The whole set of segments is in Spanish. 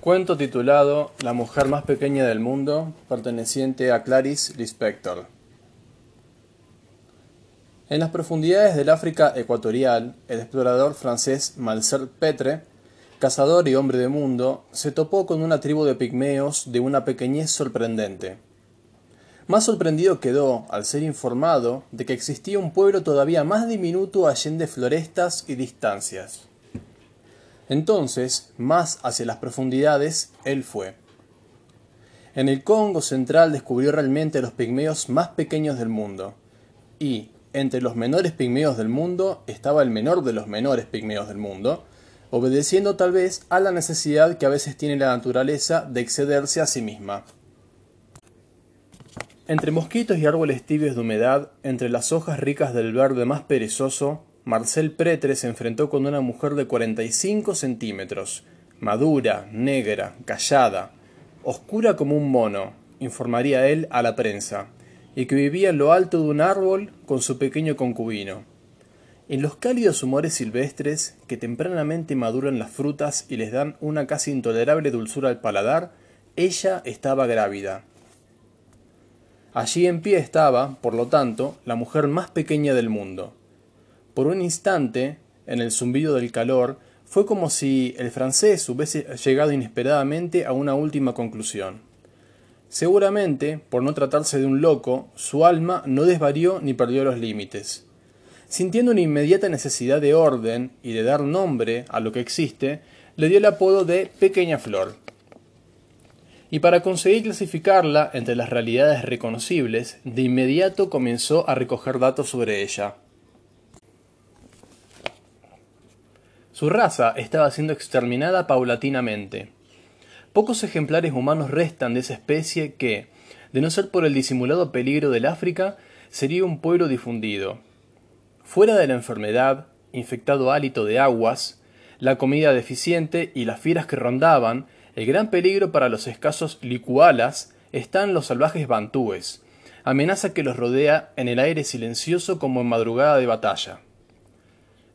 Cuento titulado La mujer más pequeña del mundo, perteneciente a Clarice Lispector. En las profundidades del África ecuatorial, el explorador francés Marcel Petre, cazador y hombre de mundo, se topó con una tribu de pigmeos de una pequeñez sorprendente. Más sorprendido quedó al ser informado de que existía un pueblo todavía más diminuto allende florestas y distancias. Entonces, más hacia las profundidades, él fue. En el Congo central descubrió realmente los pigmeos más pequeños del mundo. Y, entre los menores pigmeos del mundo, estaba el menor de los menores pigmeos del mundo, obedeciendo tal vez a la necesidad que a veces tiene la naturaleza de excederse a sí misma. Entre mosquitos y árboles tibios de humedad, entre las hojas ricas del verde más perezoso, Marcel Pretre se enfrentó con una mujer de 45 centímetros, madura, negra, callada, oscura como un mono, informaría él a la prensa, y que vivía en lo alto de un árbol con su pequeño concubino. En los cálidos humores silvestres que tempranamente maduran las frutas y les dan una casi intolerable dulzura al paladar, ella estaba grávida. Allí en pie estaba, por lo tanto, la mujer más pequeña del mundo. Por un instante, en el zumbido del calor, fue como si el francés hubiese llegado inesperadamente a una última conclusión. Seguramente, por no tratarse de un loco, su alma no desvarió ni perdió los límites. Sintiendo una inmediata necesidad de orden y de dar nombre a lo que existe, le dio el apodo de Pequeña Flor. Y para conseguir clasificarla entre las realidades reconocibles, de inmediato comenzó a recoger datos sobre ella. Su raza estaba siendo exterminada paulatinamente. Pocos ejemplares humanos restan de esa especie que, de no ser por el disimulado peligro del África, sería un pueblo difundido. Fuera de la enfermedad, infectado hálito de aguas, la comida deficiente y las fieras que rondaban, el gran peligro para los escasos licualas están los salvajes bantúes, amenaza que los rodea en el aire silencioso como en madrugada de batalla.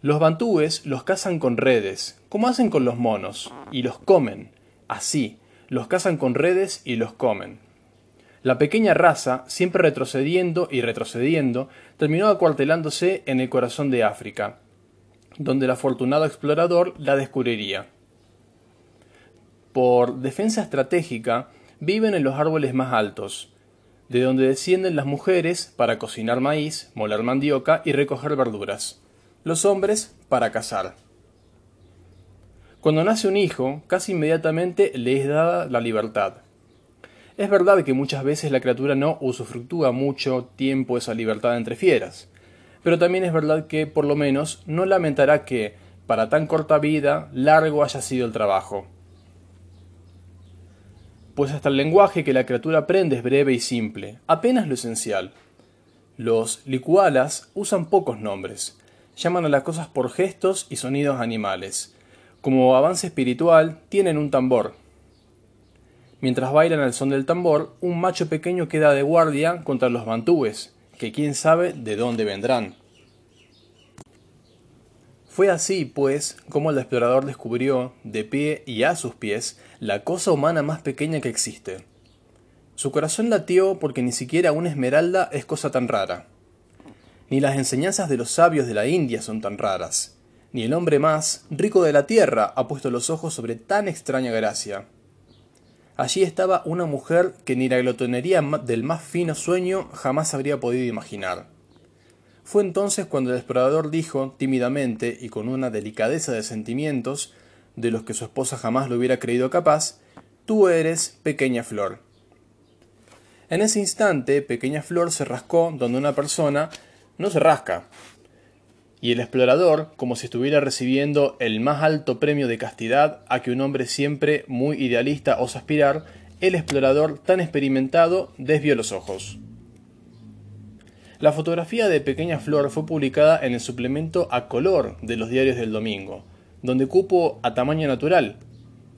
Los bantúes los cazan con redes, como hacen con los monos, y los comen. Así, los cazan con redes y los comen. La pequeña raza, siempre retrocediendo y retrocediendo, terminó acuartelándose en el corazón de África, donde el afortunado explorador la descubriría. Por defensa estratégica, viven en los árboles más altos, de donde descienden las mujeres para cocinar maíz, moler mandioca y recoger verduras los hombres para cazar. Cuando nace un hijo, casi inmediatamente le es dada la libertad. Es verdad que muchas veces la criatura no usufructúa mucho tiempo esa libertad entre fieras, pero también es verdad que, por lo menos, no lamentará que, para tan corta vida, largo haya sido el trabajo. Pues hasta el lenguaje que la criatura aprende es breve y simple, apenas lo esencial. Los licualas usan pocos nombres, llaman a las cosas por gestos y sonidos animales. Como avance espiritual, tienen un tambor. Mientras bailan al son del tambor, un macho pequeño queda de guardia contra los bantúes, que quién sabe de dónde vendrán. Fue así, pues, como el explorador descubrió, de pie y a sus pies, la cosa humana más pequeña que existe. Su corazón latió porque ni siquiera una esmeralda es cosa tan rara. Ni las enseñanzas de los sabios de la India son tan raras, ni el hombre más rico de la tierra ha puesto los ojos sobre tan extraña gracia. Allí estaba una mujer que ni la glotonería del más fino sueño jamás habría podido imaginar. Fue entonces cuando el explorador dijo, tímidamente y con una delicadeza de sentimientos, de los que su esposa jamás lo hubiera creído capaz, Tú eres pequeña flor. En ese instante, pequeña flor se rascó donde una persona no se rasca. Y el explorador, como si estuviera recibiendo el más alto premio de castidad a que un hombre siempre muy idealista osa aspirar, el explorador tan experimentado desvió los ojos. La fotografía de Pequeña Flor fue publicada en el suplemento a color de los diarios del domingo, donde cupo a tamaño natural,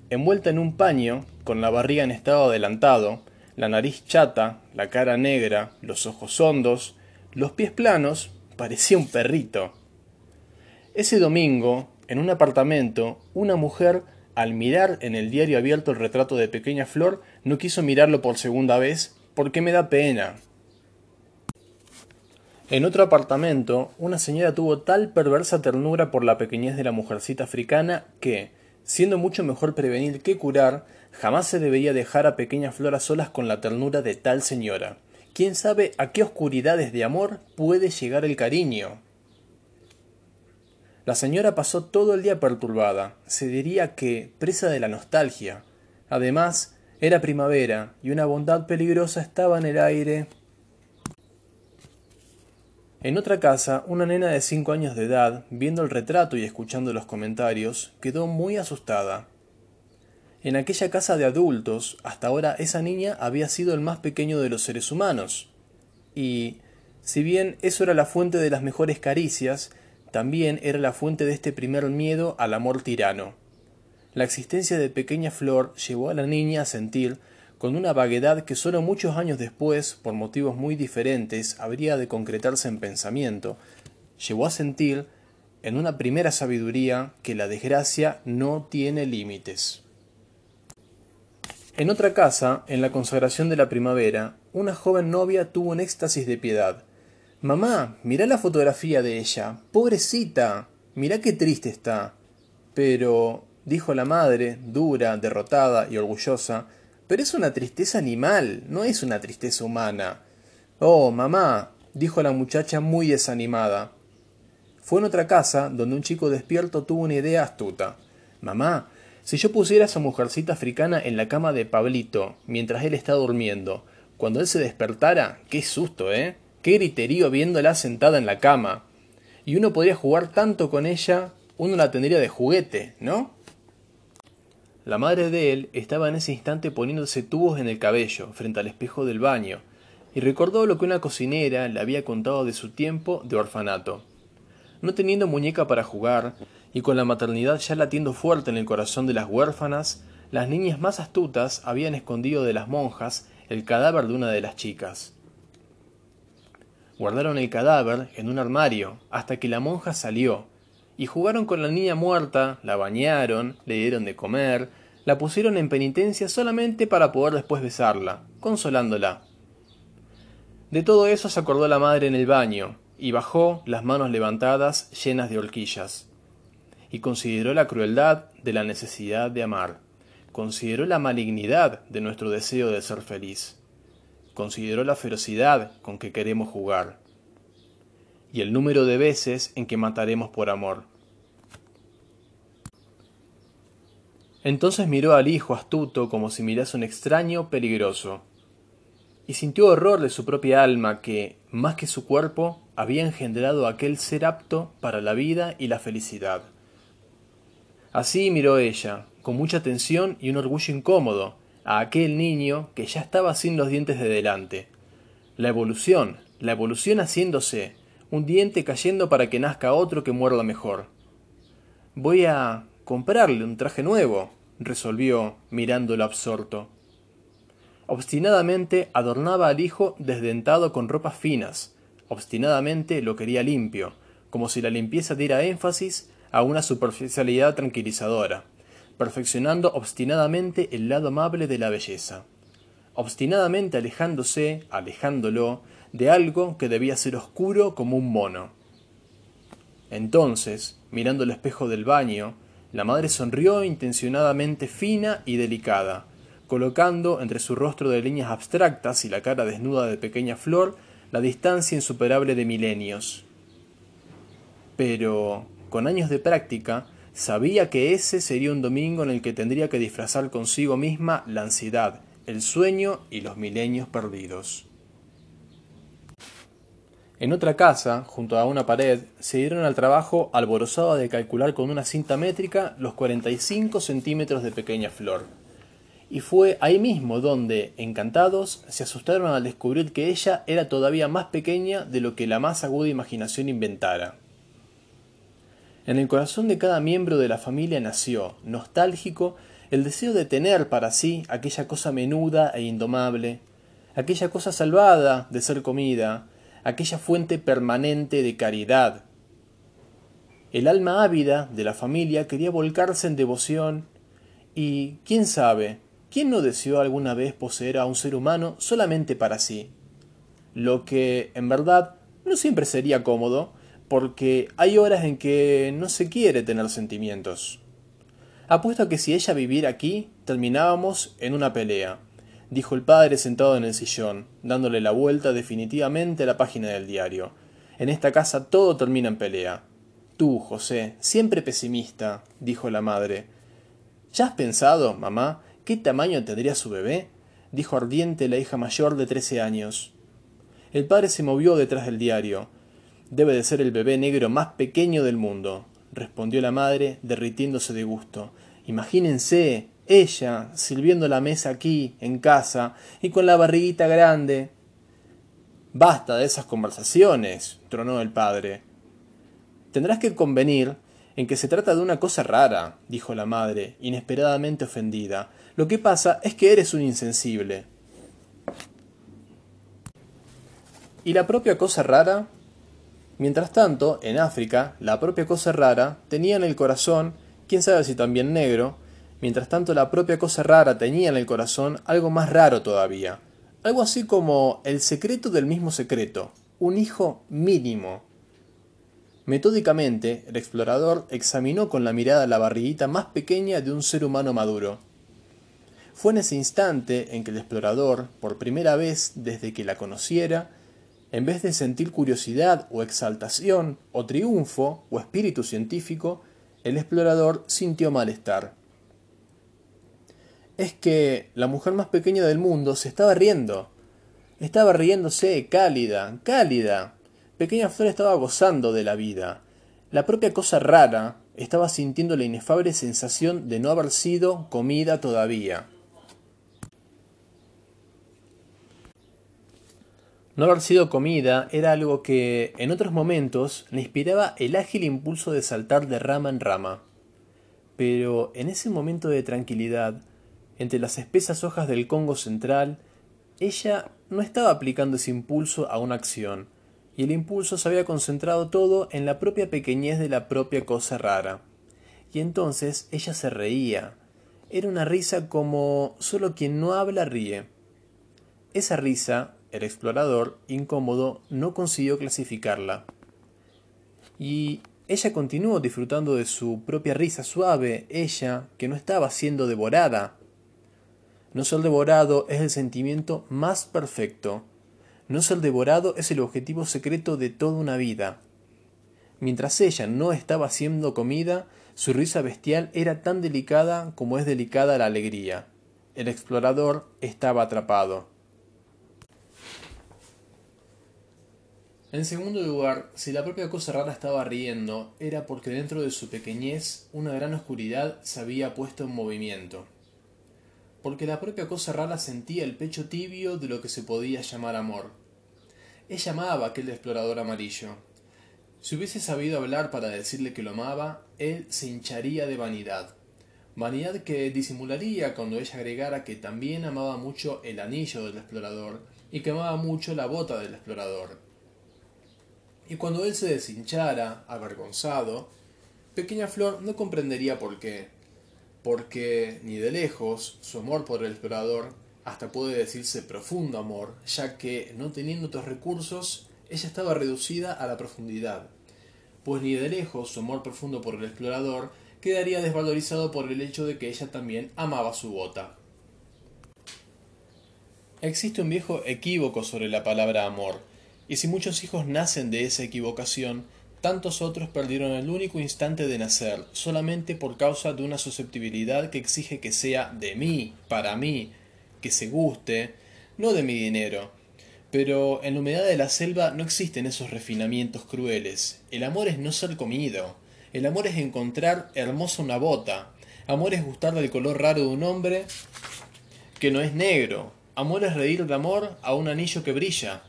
envuelta en un paño, con la barriga en estado adelantado, la nariz chata, la cara negra, los ojos hondos, los pies planos, parecía un perrito. Ese domingo, en un apartamento, una mujer al mirar en el diario abierto el retrato de pequeña Flor, no quiso mirarlo por segunda vez porque me da pena. En otro apartamento, una señora tuvo tal perversa ternura por la pequeñez de la mujercita africana que, siendo mucho mejor prevenir que curar, jamás se debería dejar a pequeña Flor a solas con la ternura de tal señora. ¿Quién sabe a qué oscuridades de amor puede llegar el cariño? La señora pasó todo el día perturbada, se diría que presa de la nostalgia. Además, era primavera y una bondad peligrosa estaba en el aire. En otra casa, una nena de cinco años de edad, viendo el retrato y escuchando los comentarios, quedó muy asustada. En aquella casa de adultos, hasta ahora esa niña había sido el más pequeño de los seres humanos. Y, si bien eso era la fuente de las mejores caricias, también era la fuente de este primer miedo al amor tirano. La existencia de pequeña Flor llevó a la niña a sentir, con una vaguedad que sólo muchos años después, por motivos muy diferentes, habría de concretarse en pensamiento, llevó a sentir, en una primera sabiduría, que la desgracia no tiene límites. En otra casa, en la consagración de la primavera, una joven novia tuvo un éxtasis de piedad. Mamá, mirá la fotografía de ella. Pobrecita. Mirá qué triste está. Pero, dijo la madre, dura, derrotada y orgullosa, pero es una tristeza animal, no es una tristeza humana. Oh, mamá, dijo la muchacha muy desanimada. Fue en otra casa donde un chico despierto tuvo una idea astuta. Mamá, si yo pusiera a esa mujercita africana en la cama de Pablito mientras él está durmiendo, cuando él se despertara, qué susto, ¿eh? qué griterío viéndola sentada en la cama. Y uno podría jugar tanto con ella, uno la tendría de juguete, ¿no? La madre de él estaba en ese instante poniéndose tubos en el cabello, frente al espejo del baño, y recordó lo que una cocinera le había contado de su tiempo de orfanato. No teniendo muñeca para jugar, y con la maternidad ya latiendo fuerte en el corazón de las huérfanas, las niñas más astutas habían escondido de las monjas el cadáver de una de las chicas. Guardaron el cadáver en un armario hasta que la monja salió, y jugaron con la niña muerta, la bañaron, le dieron de comer, la pusieron en penitencia solamente para poder después besarla, consolándola. De todo eso se acordó la madre en el baño, y bajó las manos levantadas llenas de horquillas. Y consideró la crueldad de la necesidad de amar, consideró la malignidad de nuestro deseo de ser feliz consideró la ferocidad con que queremos jugar y el número de veces en que mataremos por amor. Entonces miró al hijo astuto como si mirase un extraño peligroso, y sintió horror de su propia alma que, más que su cuerpo, había engendrado aquel ser apto para la vida y la felicidad. Así miró ella, con mucha tensión y un orgullo incómodo, a aquel niño que ya estaba sin los dientes de delante. La evolución, la evolución haciéndose, un diente cayendo para que nazca otro que muerda mejor. Voy a comprarle un traje nuevo, resolvió, mirándolo absorto. Obstinadamente adornaba al hijo desdentado con ropas finas, obstinadamente lo quería limpio, como si la limpieza diera énfasis a una superficialidad tranquilizadora perfeccionando obstinadamente el lado amable de la belleza, obstinadamente alejándose, alejándolo, de algo que debía ser oscuro como un mono. Entonces, mirando el espejo del baño, la madre sonrió intencionadamente fina y delicada, colocando entre su rostro de líneas abstractas y la cara desnuda de pequeña flor la distancia insuperable de milenios. Pero, con años de práctica, Sabía que ese sería un domingo en el que tendría que disfrazar consigo misma la ansiedad, el sueño y los milenios perdidos. En otra casa, junto a una pared, se dieron al trabajo alborozado de calcular con una cinta métrica los 45 centímetros de pequeña flor. Y fue ahí mismo donde, encantados, se asustaron al descubrir que ella era todavía más pequeña de lo que la más aguda imaginación inventara. En el corazón de cada miembro de la familia nació, nostálgico, el deseo de tener para sí aquella cosa menuda e indomable, aquella cosa salvada de ser comida, aquella fuente permanente de caridad. El alma ávida de la familia quería volcarse en devoción, Y, quién sabe, ¿quién no deseó alguna vez poseer a un ser humano solamente para sí? Lo que, en verdad, no siempre sería cómodo, porque hay horas en que no se quiere tener sentimientos. Apuesto a que si ella viviera aquí, terminábamos en una pelea, dijo el padre sentado en el sillón, dándole la vuelta definitivamente a la página del diario. En esta casa todo termina en pelea. Tú, José, siempre pesimista, dijo la madre. ¿Ya has pensado, mamá, qué tamaño tendría su bebé? dijo ardiente la hija mayor de trece años. El padre se movió detrás del diario. Debe de ser el bebé negro más pequeño del mundo respondió la madre, derritiéndose de gusto. Imagínense, ella, sirviendo la mesa aquí, en casa, y con la barriguita grande. Basta de esas conversaciones, tronó el padre. Tendrás que convenir en que se trata de una cosa rara, dijo la madre, inesperadamente ofendida. Lo que pasa es que eres un insensible. ¿Y la propia cosa rara? Mientras tanto, en África, la propia cosa rara tenía en el corazón, quién sabe si también negro, mientras tanto la propia cosa rara tenía en el corazón algo más raro todavía, algo así como el secreto del mismo secreto, un hijo mínimo. Metódicamente, el explorador examinó con la mirada la barriguita más pequeña de un ser humano maduro. Fue en ese instante en que el explorador, por primera vez desde que la conociera, en vez de sentir curiosidad o exaltación o triunfo o espíritu científico, el explorador sintió malestar. Es que la mujer más pequeña del mundo se estaba riendo. Estaba riéndose cálida, cálida. Pequeña Flor estaba gozando de la vida. La propia cosa rara estaba sintiendo la inefable sensación de no haber sido comida todavía. No haber sido comida era algo que, en otros momentos, le inspiraba el ágil impulso de saltar de rama en rama. Pero en ese momento de tranquilidad, entre las espesas hojas del Congo central, ella no estaba aplicando ese impulso a una acción, y el impulso se había concentrado todo en la propia pequeñez de la propia cosa rara. Y entonces ella se reía. Era una risa como solo quien no habla ríe. Esa risa el explorador, incómodo, no consiguió clasificarla. Y ella continuó disfrutando de su propia risa suave, ella, que no estaba siendo devorada. No ser devorado es el sentimiento más perfecto. No ser devorado es el objetivo secreto de toda una vida. Mientras ella no estaba siendo comida, su risa bestial era tan delicada como es delicada la alegría. El explorador estaba atrapado. En segundo lugar, si la propia cosa rara estaba riendo, era porque dentro de su pequeñez una gran oscuridad se había puesto en movimiento. Porque la propia cosa rara sentía el pecho tibio de lo que se podía llamar amor. Ella amaba a aquel explorador amarillo. Si hubiese sabido hablar para decirle que lo amaba, él se hincharía de vanidad. Vanidad que disimularía cuando ella agregara que también amaba mucho el anillo del explorador y que amaba mucho la bota del explorador y cuando él se deshinchara, avergonzado, Pequeña Flor no comprendería por qué, porque ni de lejos su amor por el explorador hasta puede decirse profundo amor, ya que, no teniendo otros recursos, ella estaba reducida a la profundidad, pues ni de lejos su amor profundo por el explorador quedaría desvalorizado por el hecho de que ella también amaba su bota. Existe un viejo equívoco sobre la palabra amor, y si muchos hijos nacen de esa equivocación, tantos otros perdieron el único instante de nacer, solamente por causa de una susceptibilidad que exige que sea de mí, para mí, que se guste, no de mi dinero. Pero en la humedad de la selva no existen esos refinamientos crueles. El amor es no ser comido. El amor es encontrar hermosa una bota. Amor es gustar del color raro de un hombre que no es negro. Amor es reír de amor a un anillo que brilla.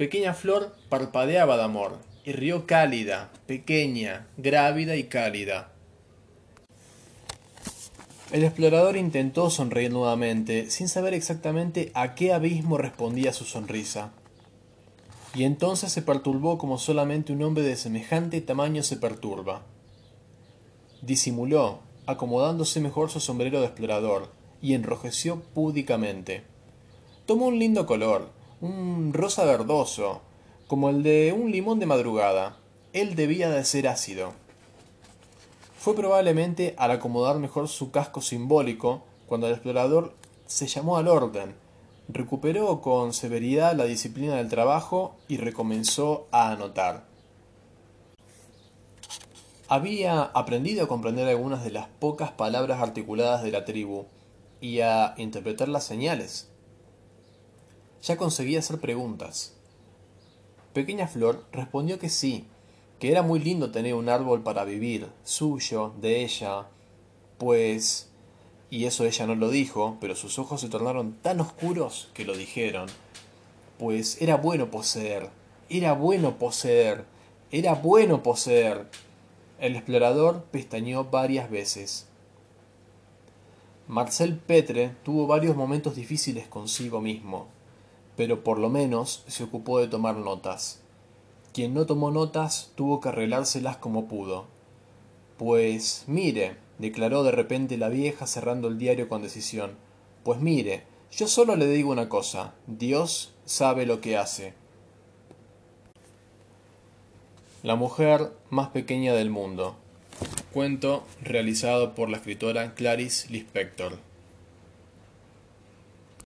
Pequeña flor parpadeaba de amor, y rió cálida, pequeña, grávida y cálida. El explorador intentó sonreír nuevamente, sin saber exactamente a qué abismo respondía su sonrisa. Y entonces se perturbó como solamente un hombre de semejante tamaño se perturba. Disimuló, acomodándose mejor su sombrero de explorador, y enrojeció púdicamente. Tomó un lindo color, un rosa verdoso, como el de un limón de madrugada. Él debía de ser ácido. Fue probablemente al acomodar mejor su casco simbólico cuando el explorador se llamó al orden, recuperó con severidad la disciplina del trabajo y recomenzó a anotar. Había aprendido a comprender algunas de las pocas palabras articuladas de la tribu y a interpretar las señales. Ya conseguía hacer preguntas. Pequeña Flor respondió que sí, que era muy lindo tener un árbol para vivir, suyo, de ella, pues... Y eso ella no lo dijo, pero sus ojos se tornaron tan oscuros que lo dijeron. Pues era bueno poseer, era bueno poseer, era bueno poseer. El explorador pestañeó varias veces. Marcel Petre tuvo varios momentos difíciles consigo mismo, pero por lo menos se ocupó de tomar notas. Quien no tomó notas tuvo que arreglárselas como pudo. Pues mire, declaró de repente la vieja cerrando el diario con decisión, pues mire, yo solo le digo una cosa, Dios sabe lo que hace. La mujer más pequeña del mundo. Cuento realizado por la escritora Clarice Lispector.